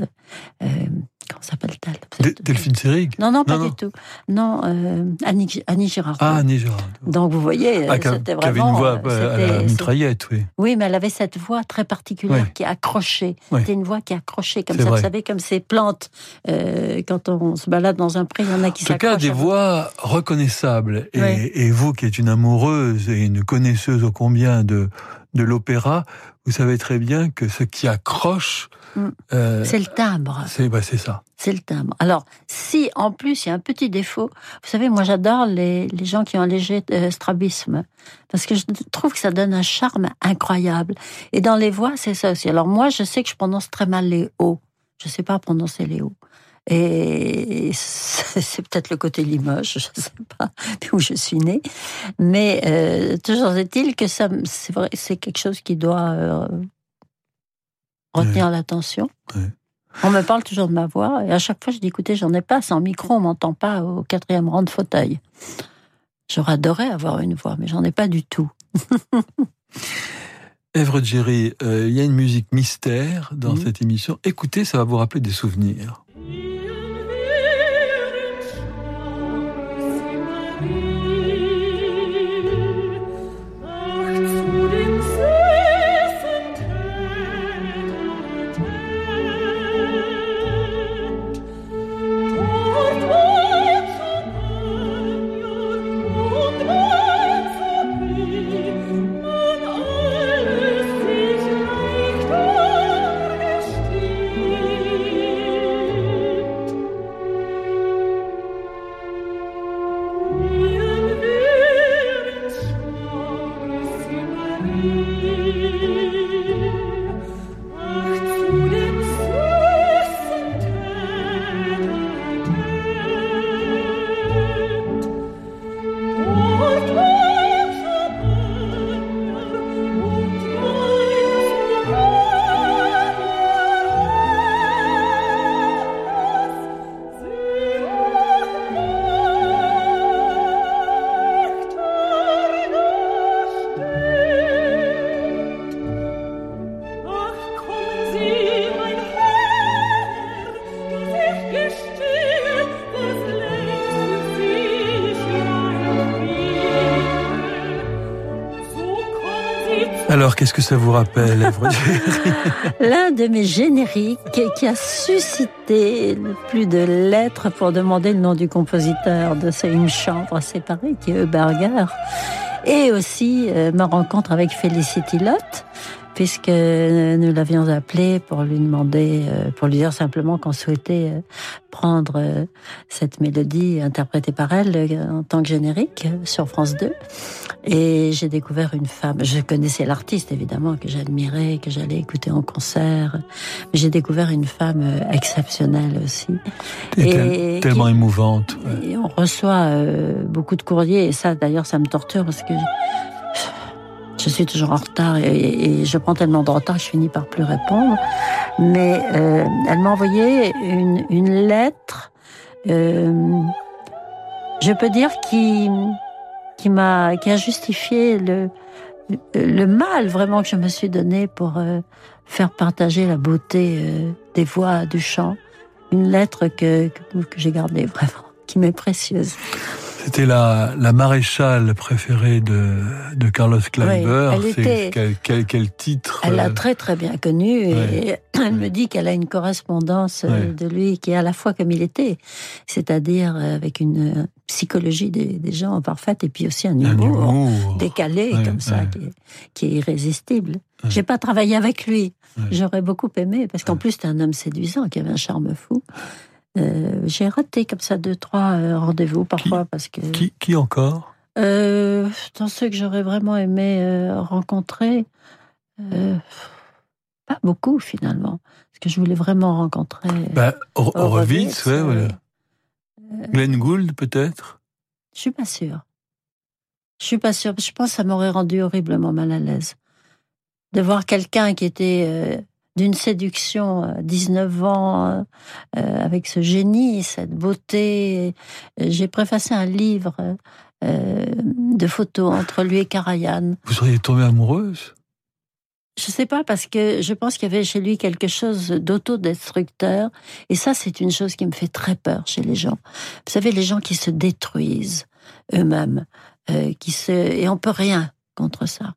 Comment s'appelle-t-elle Del- Delphine Seyrig. Non, non, pas Non, du non. tout. Non, euh, Annie, Annie Girardot. Ah, Annie Girardot. Donc vous voyez, Ah, c'était qui avait vraiment. une voix euh, à la mitraillette, oui. oui, mais elle avait cette voix très particulière Oui. qui accrochait. Oui. C'était une voix qui accrochait comme ça. vrai. Vous savez, comme ces plantes, euh, quand on se balade dans un pré, il y en a qui En tout cas, s'accrochent. des voix reconnaissables. Et, Oui. et vous, qui êtes une amoureuse et une connaisseuse ô combien de, de l'opéra, vous savez très bien que ce qui accroche, Mm. euh, C'est le timbre. c'est bah, c'est ça. C'est le timbre. Alors, si en plus il y a un petit défaut, vous savez, moi j'adore les, les gens qui ont un léger euh, strabisme, parce que je trouve que ça donne un charme incroyable. Et dans les voix, c'est ça aussi. Alors moi, je sais que je prononce très mal les O. Je sais pas prononcer les O. Et <laughs> c'est peut-être le côté Limoges, je sais pas, où je suis née. Mais euh, toujours est-il que ça, c'est quelque chose qui doit retenir l'attention. On me parle toujours de ma voix, et à chaque fois je dis écoutez, j'en ai pas, sans micro, on m'entend pas au quatrième rang de fauteuil. J'aurais adoré avoir une voix, mais j'en ai pas du tout. <laughs> Èvre Jerry, euh, il y a une musique mystère dans Mhm. cette émission. Écoutez, ça va vous rappeler des souvenirs. Qu'est-ce que ça vous rappelle, <laughs> L'un de mes génériques qui a suscité plus de lettres pour demander le nom du compositeur de C'est une chambre séparée, qui est Euberger, et aussi euh, ma rencontre avec Felicity Lott, puisque nous l'avions appelé pour lui demander, euh, pour lui dire simplement qu'on souhaitait euh, cette mélodie interprétée par elle euh, en tant que générique euh, sur France 2. Et j'ai découvert une femme. Je connaissais l'artiste évidemment que j'admirais, que j'allais écouter en concert. J'ai découvert une femme exceptionnelle aussi. Et tel- tellement émouvante. et on reçoit beaucoup de courriers et ça d'ailleurs ça me torture parce que je suis toujours en retard et, je prends tellement de retard que je finis par plus répondre. Mais euh, elle m'a envoyé une, lettre, euh, je peux dire, qui, qui m'a, qui a justifié le, le mal vraiment que je me suis donné pour euh, faire partager la beauté des voix du chant. Une lettre que, que, que j'ai gardée vraiment, qui m'est précieuse. C'était la, la maréchale préférée de, de Carlos Kleiber. Oui, elle était, quel, quel, quel, titre Elle l'a très très bien connu et ouais. <clears throat> elle me dit qu'elle a une correspondance ouais. de lui qui est à la fois comme il était, c'est-à-dire avec une psychologie des, des, gens parfaite et puis aussi un humour, un humour. décalé ouais, comme ça qui est, qui, est, irrésistible. J'ai pas travaillé avec lui. J'aurais beaucoup aimé parce qu'en plus c'était un homme séduisant qui avait un charme fou. Euh, j'ai raté comme ça deux, trois euh, rendez-vous parfois qui, parce que. Qui, qui encore? Euh, Dans ceux que j'aurais vraiment aimé rencontrer, pas beaucoup finalement. Parce que je voulais vraiment rencontrer. Bah, Horowitz, ouais, voilà. Glenn Gould, peut-être? Je suis pas sûre. Je suis pas sûre. Je pense que ça m'aurait rendu horriblement mal à l'aise. De voir quelqu'un qui était d'une séduction à 19 ans, euh, avec ce génie, cette beauté. J'ai préfacé un livre euh, de photos entre lui et Karajan. Vous seriez tombée amoureuse? Je sais pas parce que je pense qu'il y avait chez lui quelque chose d'autodestructeur et ça c'est une chose qui me fait très peur chez les gens. Vous savez les gens qui se détruisent eux-mêmes, euh, qui se et on peut rien contre ça.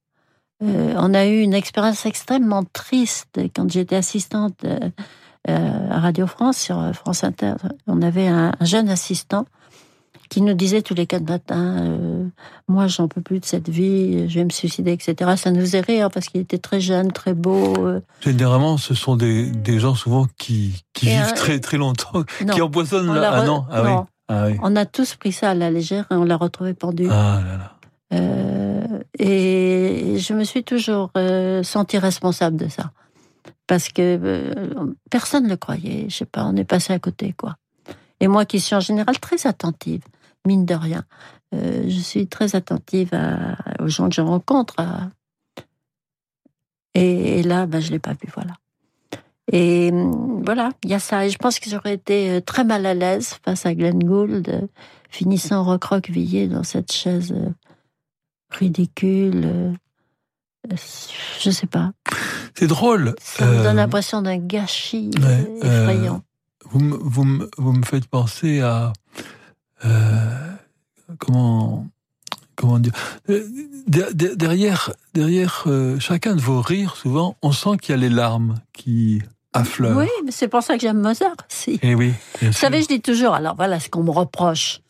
Euh, on a eu une expérience extrêmement triste quand j'étais assistante euh, à Radio France sur France Inter. On avait un, un jeune assistant qui nous disait tous les quatre matins euh, Moi, j'en peux plus de cette vie, je vais me suicider, etc. Ça nous faisait rire parce qu'il était très jeune, très beau. Euh. Généralement, ce sont des, des gens souvent qui, qui vivent un... très très longtemps, <laughs> non, qui empoisonnent. La... Ah non, ah, non. Oui. Ah, oui. On a tous pris ça à la légère et on l'a retrouvé pendu. Ah là là. Euh, et je me suis toujours euh, sentie responsable de ça. Parce que euh, personne ne le croyait. Je sais pas, on est passé à côté, quoi. Et moi qui suis en général très attentive, mine de rien, euh, je suis très attentive aux gens que je rencontre. Et, là, ben, je ne l'ai pas vu, voilà. Et voilà, il y a ça. Et je pense que j'aurais été très mal à l'aise face à Glenn Gould, finissant recroquevillé dans cette chaise ridicule. Euh, je sais pas. C'est drôle. Ça me donne l'impression d'un gâchis ouais, effrayant. Vous me, vous, me, vous me faites penser à euh, comment comment dire derrière derrière euh, chacun de vos rires souvent on sent qu'il y a les larmes qui affleurent. Oui, mais c'est pour ça que j'aime Mozart aussi. Et oui. Vous savez, je dis toujours alors voilà ce qu'on me reproche.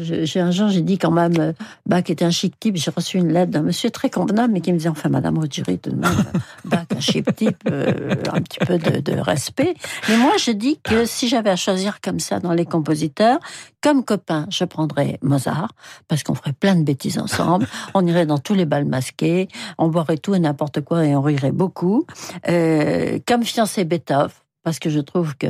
J'ai un jour, j'ai dit quand même, Bach était un chic type. J'ai reçu une lettre d'un monsieur très convenable, mais qui me disait enfin, Madame Ruggieri, tout de même, Bach, un chic type, euh, un petit peu de, respect. Mais moi, je dis que si j'avais à choisir comme ça dans les compositeurs, comme copain, je prendrais Mozart, parce qu'on ferait plein de bêtises ensemble. on irait dans tous les bals masqués, on boirait tout et n'importe quoi et on rirait beaucoup. Euh, comme fiancé Beethoven, parce que je trouve que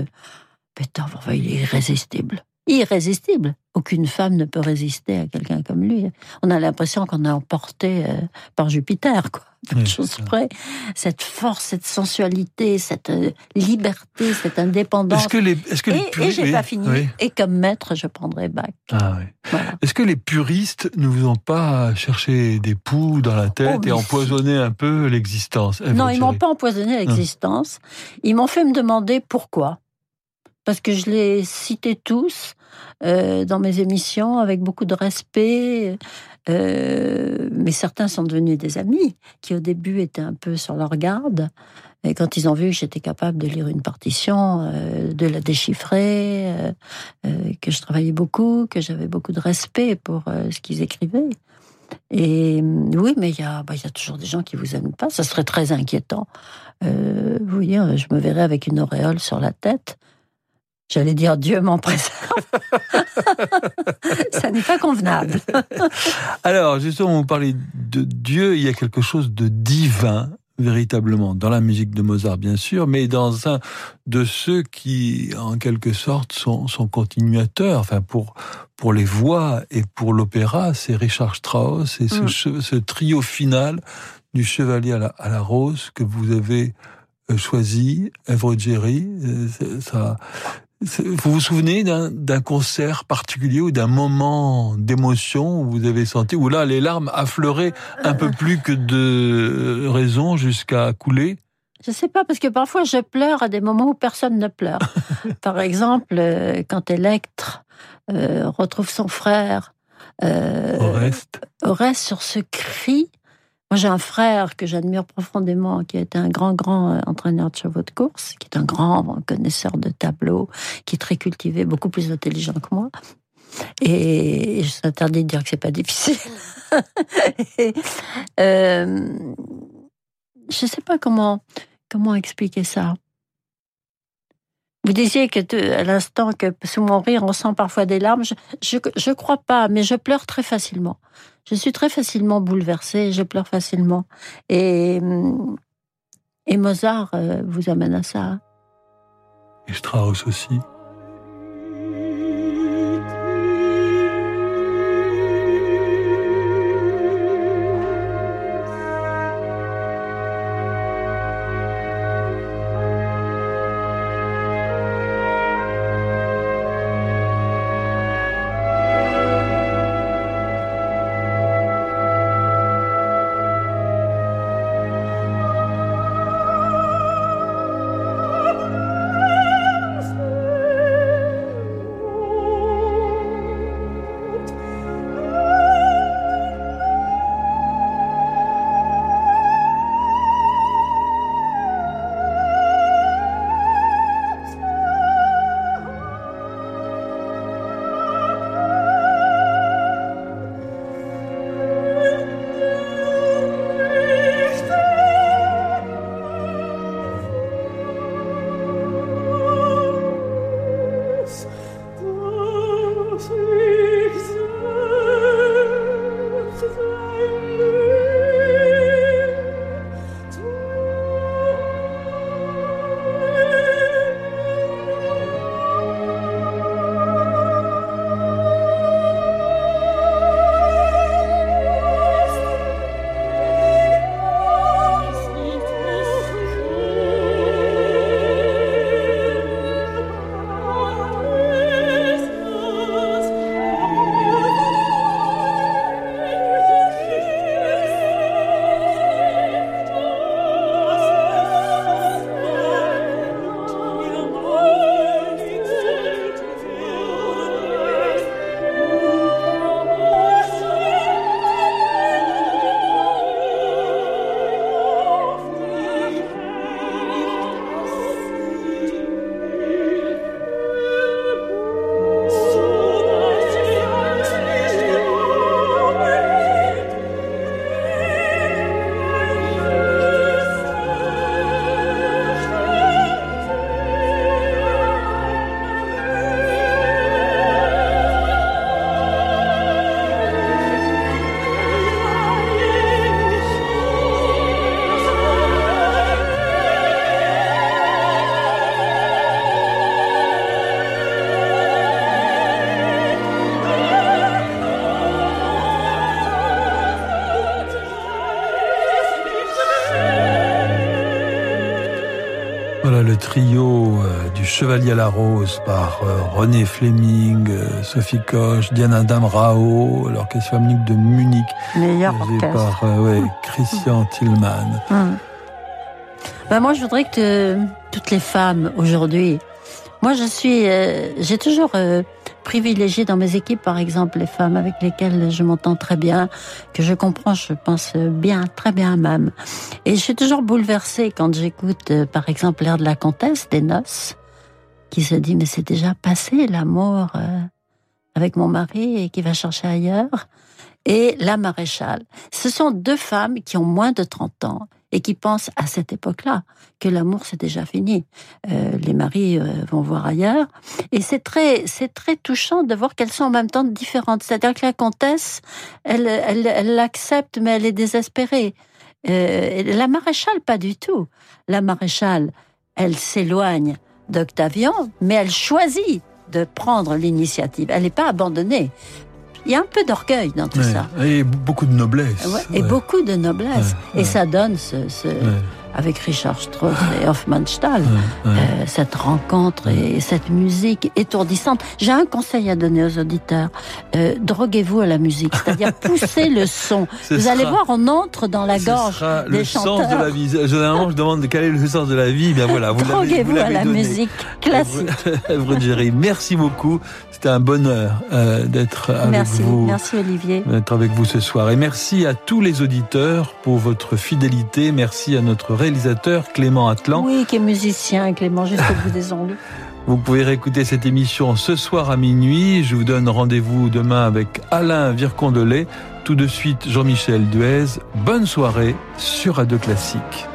Beethoven, il est irrésistible irrésistible. Aucune femme ne peut résister à quelqu'un comme lui. On a l'impression qu'on est emporté euh, par Jupiter, quoi. Oui, chose près. Cette force, cette sensualité, cette euh, liberté, cette indépendance. Est-ce que les, est-ce que et, les puristes, et j'ai pas fini. Oui. Et comme maître, je prendrais Bach. Ah, voilà. Est-ce que les puristes ne vous ont pas cherché des poux dans la tête oh, et empoisonné si. un peu l'existence Non, ils m'ont pas empoisonné l'existence. Ils m'ont fait me demander pourquoi parce que je les citais tous euh, dans mes émissions avec beaucoup de respect. Euh, mais certains sont devenus des amis qui au début étaient un peu sur leur garde. Et quand ils ont vu que j'étais capable de lire une partition, euh, de la déchiffrer, que je travaillais beaucoup, que j'avais beaucoup de respect pour ce qu'ils écrivaient. Et oui, mais il bah, y a toujours des gens qui vous aiment pas. Ça serait très inquiétant. vous voyez, je me verrais avec une auréole sur la tête. J'allais dire Dieu m'en préserve. <laughs> Ça n'est pas convenable. Alors, justement, vous parlez de Dieu, il y a quelque chose de divin véritablement dans la musique de Mozart, bien sûr, mais dans un de ceux qui, en quelque sorte, sont, sont continuateurs. Enfin, pour pour les voix et pour l'opéra, c'est Richard Strauss et ce, Mm. ce trio final du Chevalier à la, à la Rose que vous avez euh, choisi, Jerry. euh, Ça, vous vous souvenez d'un concert particulier ou d'un moment d'émotion où vous avez senti, où là les larmes affleuraient un peu plus que de raison jusqu'à couler? Je sais pas, parce que parfois je pleure à des moments où personne ne pleure. <laughs> Par exemple, euh, quand Electre euh, retrouve son frère euh, Oreste. Oreste sur ce cri. Moi, j'ai un frère que j'admire profondément, qui est un grand, grand euh, entraîneur de chevaux de course, qui est un grand connaisseur de tableaux, qui est très cultivé, beaucoup plus intelligent que moi. Et je s'interdis de dire que c'est pas difficile. <laughs> Et, euh, je sais pas comment comment expliquer ça. Vous disiez que à l'instant que sous mon rire on sent parfois des larmes. Je, je crois pas, mais je pleure très facilement. Je suis très facilement bouleversée, je pleure facilement. Et et Mozart euh, vous amène à ça. Et Strauss aussi. Chevalier à la Rose par euh, René Fleming, euh, Sophie Koch, Diana Damrao, l'orchestre philharmonique de Munich, Meilleur par euh, ouais, <laughs> Christian Tillman. Hum. Ben, moi, je voudrais que te- toutes les femmes aujourd'hui. Moi, je suis, euh, j'ai toujours euh, privilégié dans mes équipes, par exemple, les femmes avec lesquelles je m'entends très bien, que je comprends, je pense bien, très bien même. Et je suis toujours bouleversée quand j'écoute, par exemple, l'air de la comtesse des noces, qui se dit mais c'est déjà passé l'amour euh, avec mon mari et qui va chercher ailleurs. Et la maréchale. Ce sont deux femmes qui ont moins de 30 ans et qui pensent à cette époque-là que l'amour c'est déjà fini. Euh, les maris euh, vont voir ailleurs et c'est très c'est très touchant de voir qu'elles sont en même temps différentes. C'est-à-dire que la comtesse, elle elle elle l'accepte mais elle est désespérée. Euh, la maréchale, pas du tout. La maréchale, elle s'éloigne d'Octavian, mais elle choisit de prendre l'initiative. Elle n'est pas abandonnée. Il y a un peu d'orgueil dans tout Ouais. ça. Et beaucoup de noblesse. Ouais, Et beaucoup de noblesse. Et ça donne ce, ce- avec Richard Strauss et Hofmannsthal, euh, cette rencontre et cette musique étourdissante. J'ai un conseil à donner aux auditeurs. Euh, droguez-vous à la musique, c'est-à-dire <laughs> poussez le son. Ce Vous allez voir, on entre dans la Ce gorge sera des le chanteurs. sens de la vie. Généralement, je demande quel est le sens de la vie. Bien voilà, vous Droguez-vous à la donné. musique classique. <laughs> Géry, merci beaucoup. C'était un bonheur euh, d'être avec Merci, vous. merci Olivier. d'être avec vous ce soir. Et merci à tous les auditeurs pour votre fidélité. Merci à notre réalisateur Clément Atlan. Oui, qui est musicien, Clément, jusqu'au bout des ongles. <laughs> Vous pouvez réécouter cette émission ce soir à minuit. Je vous donne rendez-vous demain avec Alain Vircondelet. Tout de suite, Jean-Michel Duez. Bonne soirée sur Radio Classique.